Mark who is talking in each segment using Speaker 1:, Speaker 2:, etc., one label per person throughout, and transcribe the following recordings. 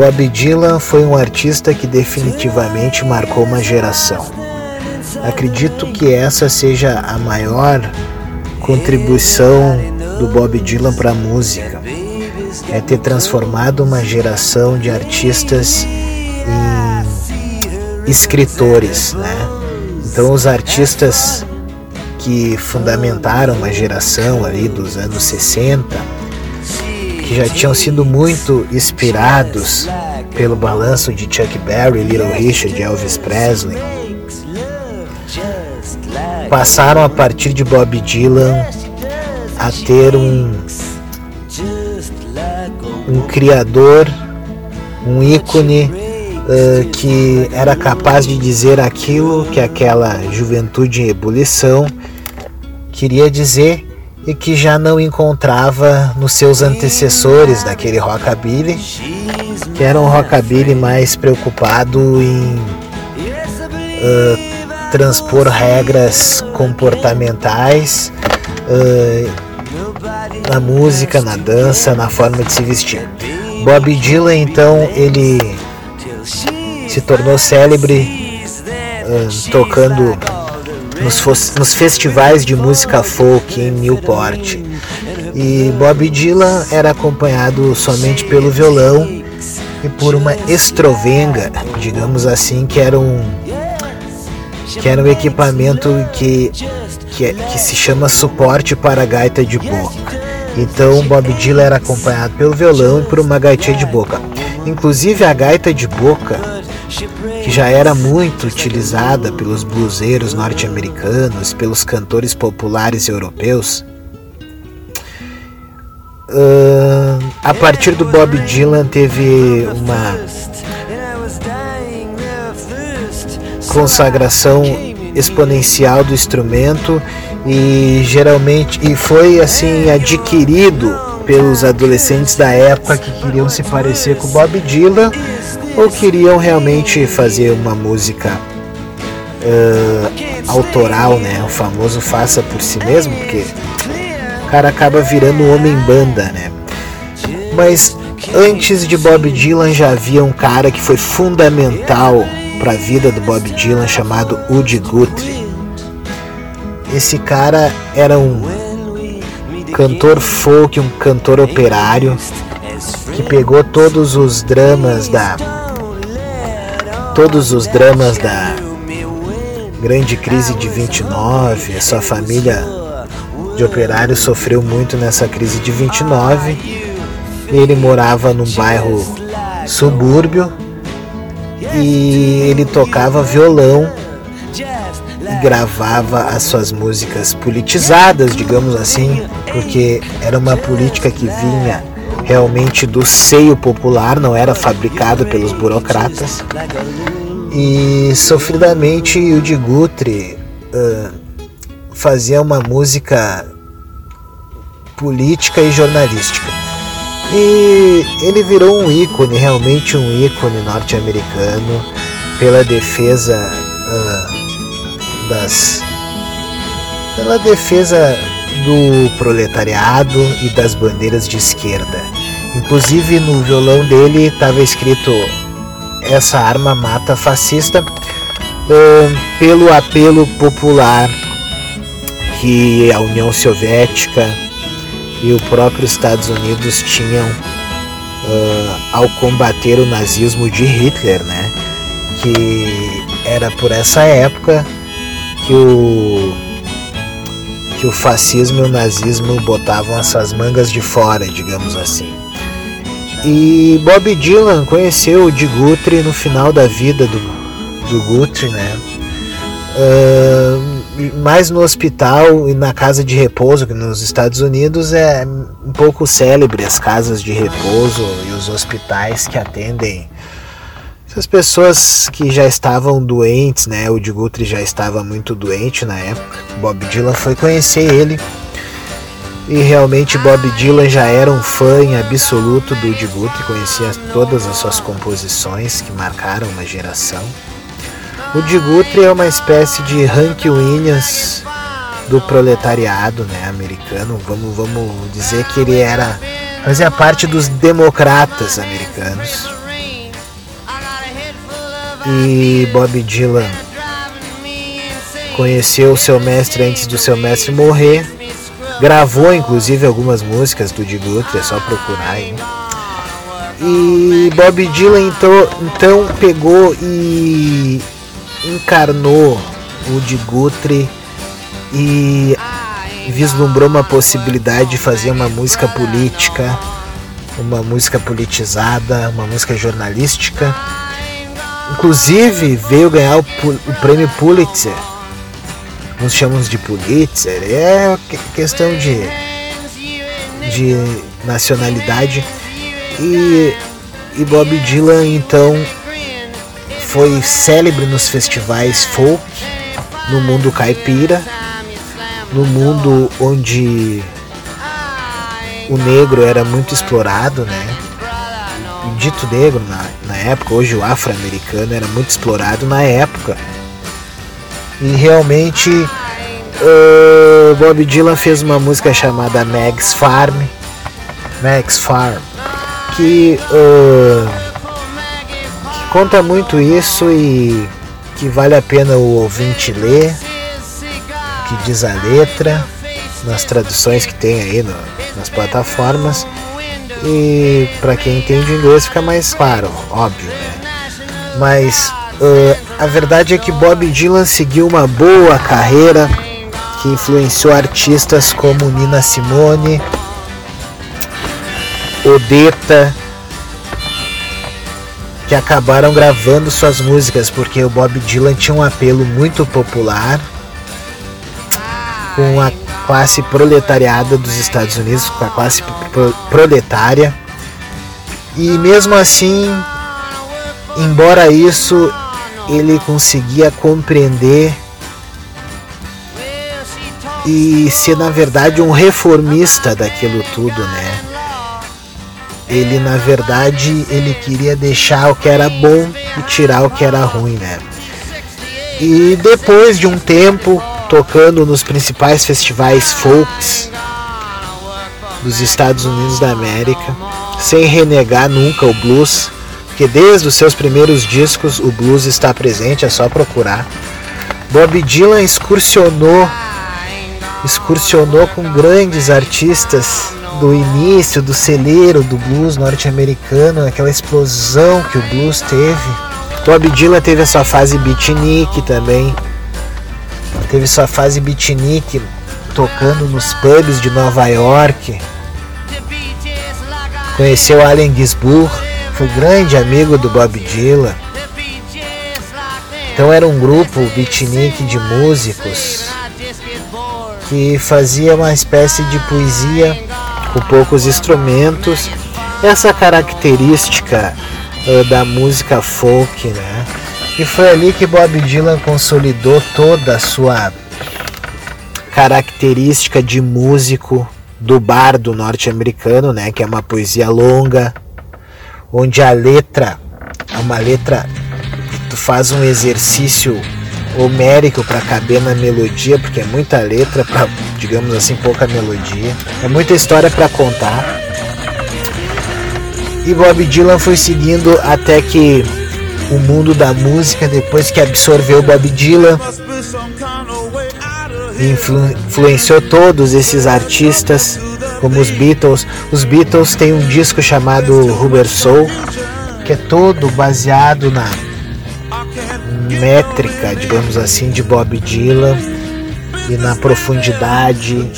Speaker 1: Bob Dylan foi um artista que definitivamente marcou uma geração. Acredito que essa seja a maior contribuição do Bob Dylan para a música. É ter transformado uma geração de artistas em escritores, né? Então os artistas que fundamentaram uma geração ali dos anos 60 que já tinham sido muito inspirados pelo balanço de Chuck Berry, Little Richard, Elvis Presley, passaram a partir de Bob Dylan a ter um um criador, um ícone uh, que era capaz de dizer aquilo que aquela juventude em ebulição queria dizer e que já não encontrava nos seus antecessores daquele rockabilly, que era um rockabilly mais preocupado em uh, transpor regras comportamentais uh, na música, na dança, na forma de se vestir. Bob Dylan então ele se tornou célebre uh, tocando nos, nos festivais de música folk em Newport. E Bob Dylan era acompanhado somente pelo violão e por uma estrovenga, digamos assim, que era um que era um equipamento que, que, que se chama suporte para gaita de boca. Então Bob Dylan era acompanhado pelo violão e por uma gaita de boca. Inclusive a gaita de boca que já era muito utilizada pelos bluseiros norte-americanos, pelos cantores populares europeus. Uh, a partir do Bob Dylan teve uma consagração exponencial do instrumento e geralmente e foi assim adquirido pelos adolescentes da época que queriam se parecer com Bob Dylan ou queriam realmente fazer uma música uh, autoral, né? O famoso faça por si mesmo, porque o cara acaba virando um homem banda, né? Mas antes de Bob Dylan já havia um cara que foi fundamental para a vida do Bob Dylan chamado Woody Guthrie. Esse cara era um cantor folk, um cantor operário que pegou todos os dramas da todos os dramas da grande crise de 29, a sua família de operários sofreu muito nessa crise de 29. Ele morava num bairro subúrbio e ele tocava violão e gravava as suas músicas politizadas, digamos assim, porque era uma política que vinha realmente do seio popular, não era fabricado pelos burocratas. E sofridamente o de Guthrie uh, fazia uma música política e jornalística. E ele virou um ícone, realmente um ícone norte-americano, pela defesa uh, das. pela defesa do proletariado e das bandeiras de esquerda. Inclusive no violão dele estava escrito essa arma mata fascista uh, pelo apelo popular que a União Soviética e o próprio Estados Unidos tinham uh, ao combater o nazismo de Hitler, né? Que era por essa época que o que o fascismo e o nazismo botavam essas mangas de fora, digamos assim. E Bob Dylan conheceu o de Guthrie no final da vida do, do Guthrie, né? Uh, mais no hospital e na casa de repouso, que nos Estados Unidos é um pouco célebre as casas de repouso e os hospitais que atendem Essas pessoas que já estavam doentes, né? O de Guthrie já estava muito doente na época. Bob Dylan foi conhecer ele e realmente Bob Dylan já era um fã em absoluto do Woody Guthrie, conhecia todas as suas composições que marcaram uma geração. O Woody Guthrie é uma espécie de Hank Williams do proletariado né, americano. Vamos, vamos dizer que ele era fazia parte dos democratas americanos. E Bob Dylan conheceu seu mestre antes do seu mestre morrer. Gravou inclusive algumas músicas do Guthrie, é só procurar aí. E Bob Dylan então, então pegou e encarnou o de Guthrie e vislumbrou uma possibilidade de fazer uma música política, uma música politizada, uma música jornalística. Inclusive veio ganhar o, o prêmio Pulitzer. Uns chamam de Pulitzer, é questão de, de nacionalidade. E, e Bob Dylan então foi célebre nos festivais folk no mundo caipira no mundo onde o negro era muito explorado, né? O dito negro na, na época, hoje o afro-americano era muito explorado na época. E realmente uh, Bob Dylan fez uma música chamada Meg's Farm, Meg's Farm, que, uh, que conta muito isso e que vale a pena o ouvinte ler que diz a letra, nas traduções que tem aí no, nas plataformas. E para quem entende inglês fica mais claro, óbvio, né? Mas uh, a verdade é que Bob Dylan seguiu uma boa carreira que influenciou artistas como Nina Simone, Odetta, que acabaram gravando suas músicas porque o Bob Dylan tinha um apelo muito popular com a classe proletariada dos Estados Unidos, com a classe proletária. E mesmo assim, embora isso, ele conseguia compreender e ser na verdade um reformista daquilo tudo, né? Ele na verdade ele queria deixar o que era bom e tirar o que era ruim, né? E depois de um tempo, tocando nos principais festivais folks dos Estados Unidos da América, sem renegar nunca o blues, porque desde os seus primeiros discos o blues está presente, é só procurar. Bob Dylan excursionou excursionou com grandes artistas do início do celeiro do blues norte-americano, aquela explosão que o blues teve. Bob Dylan teve a sua fase beatnik também, Teve sua fase beatnik tocando nos pubs de Nova York. Conheceu Allen Ginsburg, foi grande amigo do Bob Dylan. Então era um grupo beatnik de músicos que fazia uma espécie de poesia com poucos instrumentos. Essa característica uh, da música folk, né? E foi ali que Bob Dylan consolidou toda a sua característica de músico do bardo norte-americano, né, que é uma poesia longa, onde a letra é uma letra que tu faz um exercício homérico para caber na melodia, porque é muita letra para, digamos assim, pouca melodia. É muita história para contar. E Bob Dylan foi seguindo até que o mundo da música depois que absorveu Bob Dylan influ influenciou todos esses artistas como os Beatles. Os Beatles têm um disco chamado Rubber Soul que é todo baseado na métrica, digamos assim, de Bob Dylan e na profundidade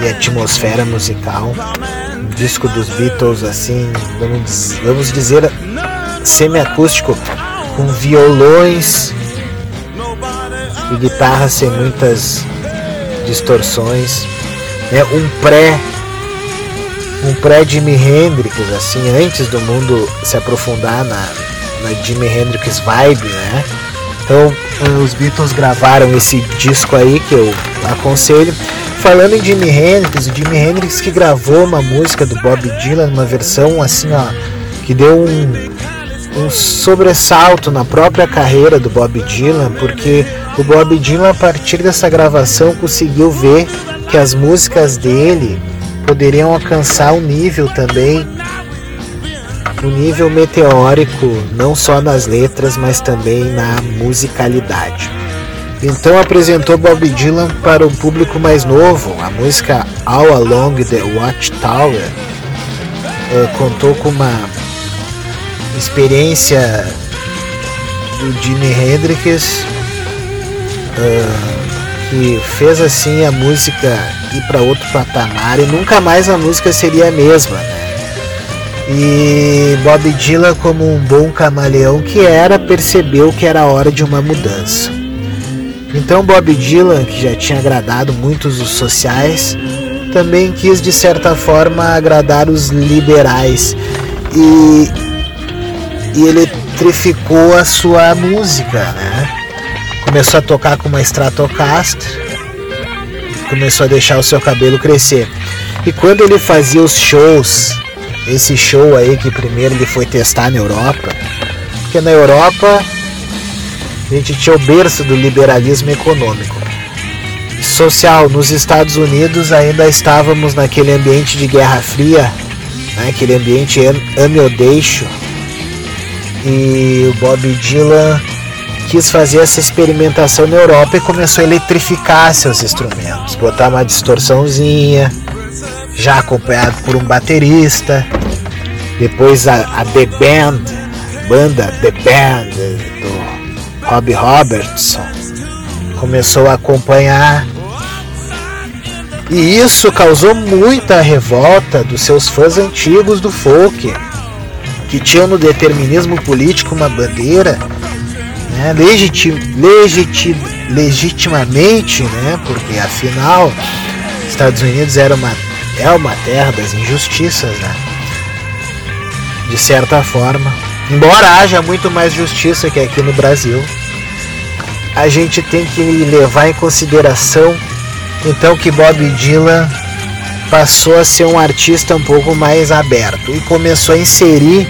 Speaker 1: e atmosfera musical. Um disco dos Beatles assim, vamos, vamos dizer semiacústico com violões e guitarras sem muitas distorções, né? Um pré um pré Jimi Hendrix assim, antes do mundo se aprofundar na, na Jimi Hendrix vibe, né? Então os Beatles gravaram esse disco aí que eu aconselho. Falando em Jimi Hendrix, o Jimi Hendrix que gravou uma música do Bob Dylan, uma versão assim, ó, que deu um, um sobressalto na própria carreira do Bob Dylan, porque o Bob Dylan a partir dessa gravação conseguiu ver que as músicas dele poderiam alcançar um nível também um nível meteórico, não só nas letras, mas também na musicalidade. Então apresentou Bob Dylan para um público mais novo. A música All Along the Watchtower uh, contou com uma experiência do Jimi Hendrix uh, que fez assim a música ir para outro patamar e nunca mais a música seria a mesma. Né? E Bob Dylan, como um bom camaleão que era, percebeu que era hora de uma mudança. Então Bob Dylan, que já tinha agradado muitos os sociais, também quis de certa forma agradar os liberais e, e eletrificou a sua música, né? Começou a tocar com uma Stratocaster, começou a deixar o seu cabelo crescer. E quando ele fazia os shows esse show aí que primeiro ele foi testar na Europa, porque na Europa a gente tinha o berço do liberalismo econômico. Social, nos Estados Unidos ainda estávamos naquele ambiente de Guerra Fria, né, aquele ambiente ame ou deixo, e o Bob Dylan quis fazer essa experimentação na Europa e começou a eletrificar seus instrumentos, botar uma distorçãozinha, já acompanhado por um baterista. Depois a, a The Band, banda The Band do Rob Robertson, começou a acompanhar. E isso causou muita revolta dos seus fãs antigos do folk, que tinham no determinismo político uma bandeira né, legitim, legitim, legitimamente, né, porque afinal Estados Unidos era uma é uma terra das injustiças, né? De certa forma. Embora haja muito mais justiça que aqui no Brasil, a gente tem que levar em consideração então que Bob Dylan passou a ser um artista um pouco mais aberto e começou a inserir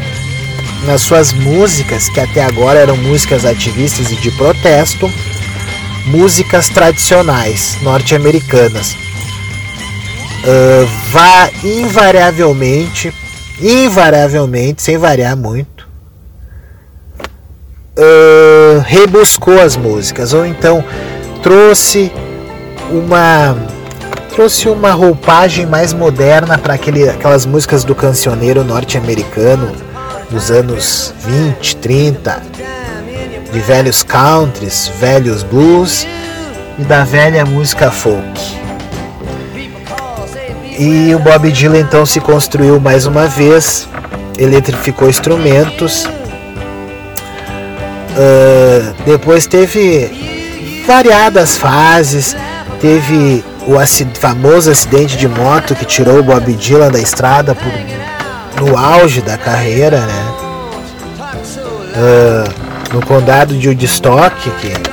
Speaker 1: nas suas músicas, que até agora eram músicas ativistas e de protesto, músicas tradicionais norte-americanas. Uh, vá invariavelmente, invariavelmente, sem variar muito, uh, rebuscou as músicas, ou então trouxe uma trouxe uma roupagem mais moderna para aquelas músicas do cancioneiro norte-americano dos anos 20, 30, de velhos countries, velhos blues e da velha música folk. E o Bob Dylan então se construiu mais uma vez, eletrificou instrumentos. Uh, depois teve variadas fases, teve o famoso acidente de moto que tirou o Bob Dylan da estrada por, no auge da carreira, né? Uh, no condado de Woodstock, que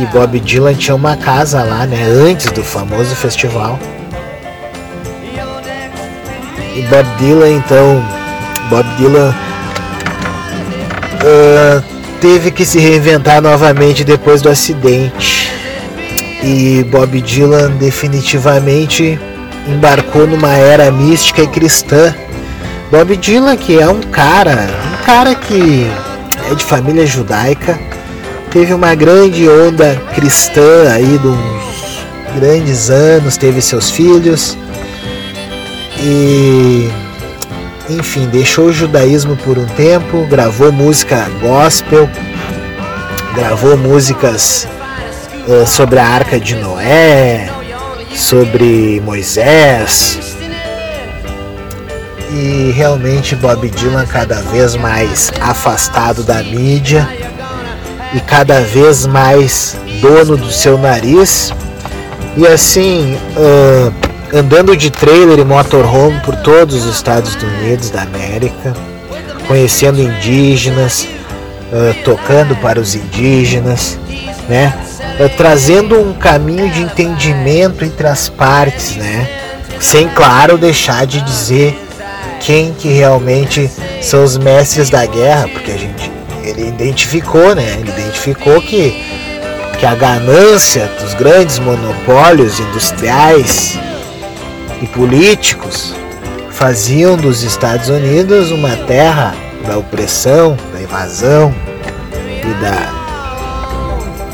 Speaker 1: que Bob Dylan tinha uma casa lá, né? Antes do famoso festival. E Bob Dylan, então, Bob Dylan uh, teve que se reinventar novamente depois do acidente. E Bob Dylan definitivamente embarcou numa era mística e cristã. Bob Dylan, que é um cara, um cara que é de família judaica, teve uma grande onda cristã aí de uns grandes anos, teve seus filhos e enfim, deixou o judaísmo por um tempo, gravou música gospel, gravou músicas uh, sobre a Arca de Noé, sobre Moisés. E realmente Bob Dylan cada vez mais afastado da mídia e cada vez mais dono do seu nariz. E assim, uh, andando de trailer e motorhome por todos os Estados Unidos da América, conhecendo indígenas, uh, tocando para os indígenas, né? Uh, trazendo um caminho de entendimento entre as partes, né? Sem claro deixar de dizer quem que realmente são os mestres da guerra, porque a gente ele identificou, né? Ele identificou que que a ganância dos grandes monopólios industriais e políticos faziam dos Estados Unidos uma terra da opressão, da invasão e da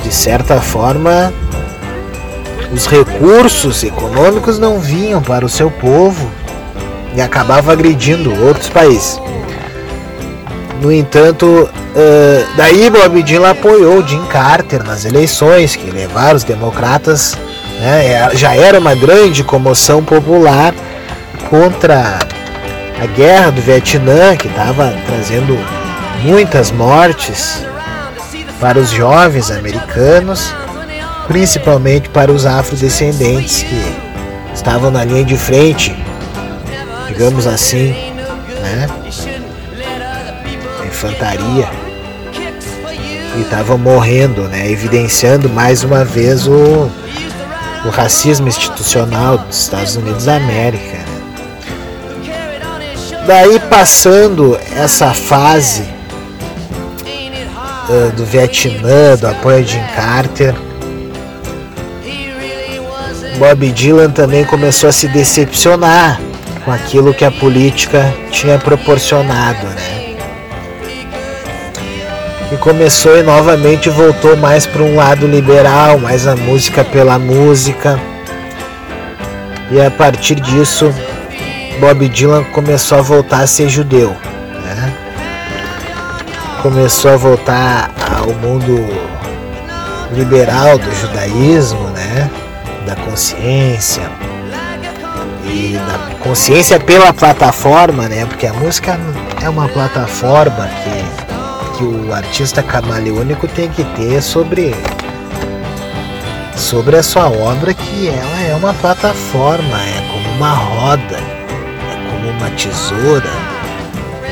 Speaker 1: de certa forma os recursos econômicos não vinham para o seu povo e acabava agredindo outros países. No entanto, uh, daí Bob Dylan apoiou Jim Carter nas eleições que levaram os democratas. Né, é, já era uma grande comoção popular contra a guerra do Vietnã, que estava trazendo muitas mortes para os jovens americanos, principalmente para os afrodescendentes que estavam na linha de frente, digamos assim, né? infantaria e estavam morrendo, né? evidenciando mais uma vez o, o racismo institucional dos Estados Unidos da América. Né? Daí passando essa fase uh, do Vietnã, do apoio a Jim Carter, Bob Dylan também começou a se decepcionar com aquilo que a política tinha proporcionado, né? E começou e novamente voltou mais para um lado liberal, mais a música pela música. E a partir disso, Bob Dylan começou a voltar a ser judeu. Começou a voltar ao mundo liberal do judaísmo, né? da consciência e da consciência pela plataforma, né? Porque a música é uma plataforma que, que o artista camaleônico tem que ter sobre sobre a sua obra que ela é uma plataforma, é como uma roda como uma tesoura,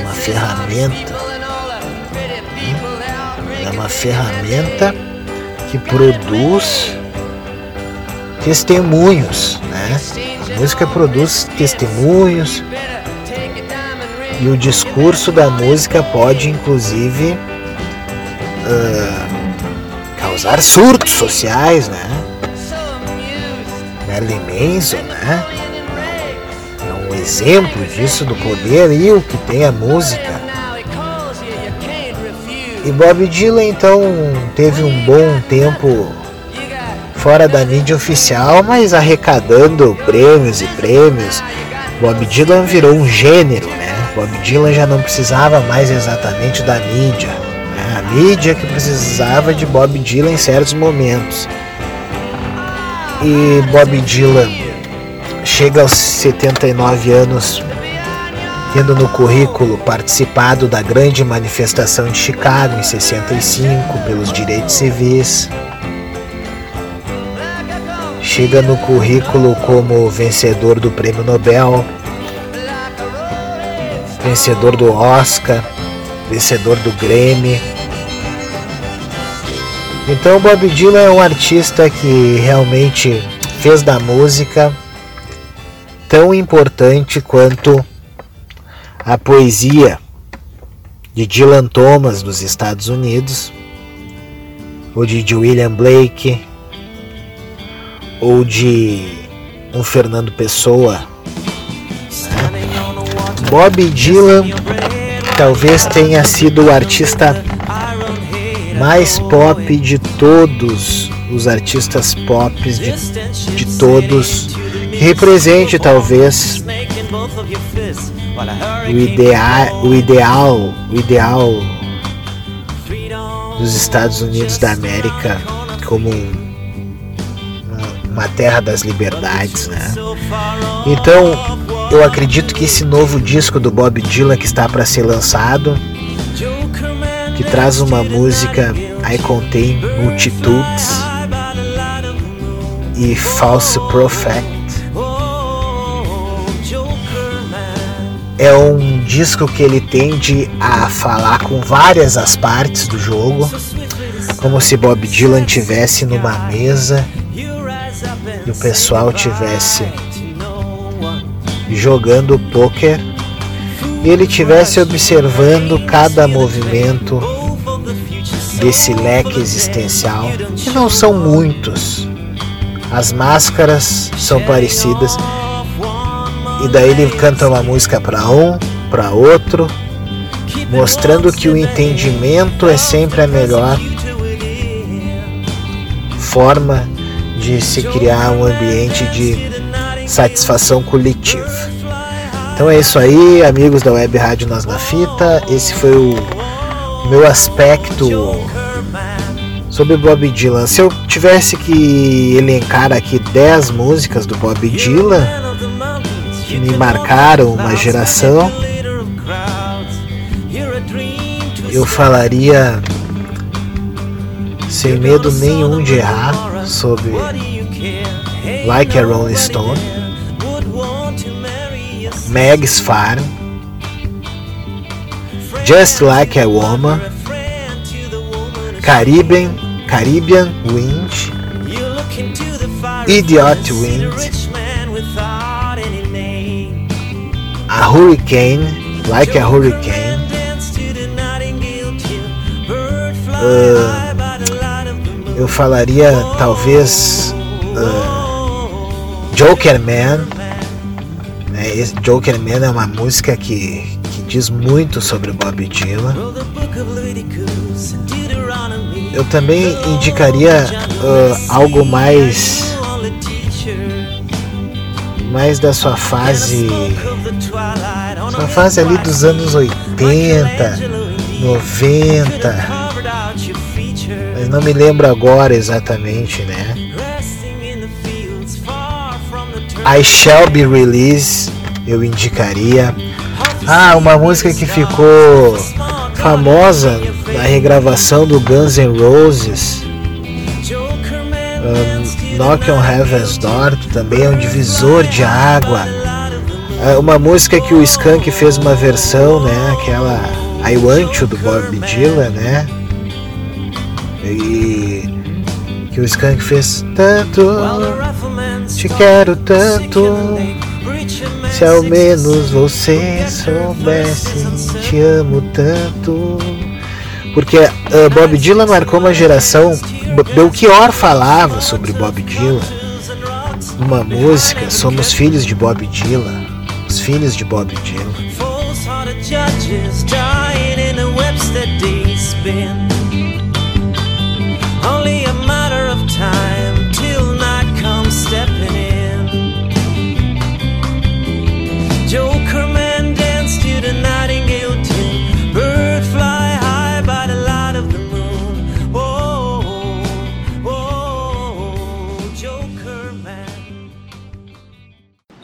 Speaker 1: uma ferramenta. É uma ferramenta que produz testemunhos, né? A música produz testemunhos e o discurso da música pode inclusive uh, causar surtos sociais, né? Marilyn Manson, né? exemplo disso do poder e o que tem a música. E Bob Dylan então teve um bom tempo fora da mídia oficial, mas arrecadando prêmios e prêmios. Bob Dylan virou um gênero, né? Bob Dylan já não precisava mais exatamente da mídia. Né? A mídia que precisava de Bob Dylan em certos momentos. E Bob Dylan chega aos 79 anos, tendo no currículo participado da grande manifestação de Chicago em 65 pelos direitos civis. Chega no currículo como vencedor do Prêmio Nobel, vencedor do Oscar, vencedor do Grammy. Então Bob Dylan é um artista que realmente fez da música tão importante quanto a poesia de Dylan Thomas dos Estados Unidos, ou de William Blake, ou de um Fernando Pessoa. Né? Bob Dylan talvez tenha sido o artista mais pop de todos os artistas pop de, de todos represente talvez o ideal, o ideal, o ideal dos Estados Unidos da América como uma terra das liberdades, né? Então, eu acredito que esse novo disco do Bob Dylan que está para ser lançado, que traz uma música I Contain Multitudes e False Prophet é um disco que ele tende a falar com várias as partes do jogo, como se Bob Dylan tivesse numa mesa e o pessoal tivesse jogando poker e ele tivesse observando cada movimento desse leque existencial, que não são muitos. As máscaras são parecidas e daí ele canta uma música para um, para outro, mostrando que o entendimento é sempre a melhor forma de se criar um ambiente de satisfação coletiva. Então é isso aí, amigos da Web Rádio Nós na Fita. Esse foi o meu aspecto sobre Bob Dylan. Se eu tivesse que elencar aqui 10 músicas do Bob Dylan que me marcaram uma geração, eu falaria sem medo nenhum de errar sobre Like a Rolling Stone, Meg's Farm, Just Like a Woman, Caribbean, Caribbean Wind, Idiot Wind, A Hurricane, Like a Hurricane, uh, eu falaria talvez uh, Joker Man. Né? Esse Joker Man é uma música que, que diz muito sobre Bob Dylan. Eu também indicaria uh, algo mais mais da sua fase sua fase ali dos anos 80, 90 mas não me lembro agora exatamente, né? I Shall Be Released, eu indicaria. Ah, uma música que ficou famosa na regravação do Guns N' Roses. Knock on Heaven's Door, que também é um divisor de água. É uma música que o Skank fez uma versão, né? Aquela I Want You do Bob Dylan, né? E que o Skank fez tanto, te quero tanto. Se ao menos você soubesse, te amo tanto. Porque uh, Bob Dylan marcou uma geração. Belchior falava sobre Bob Dylan numa música. Somos filhos de Bob Dylan, os filhos de Bob Dylan.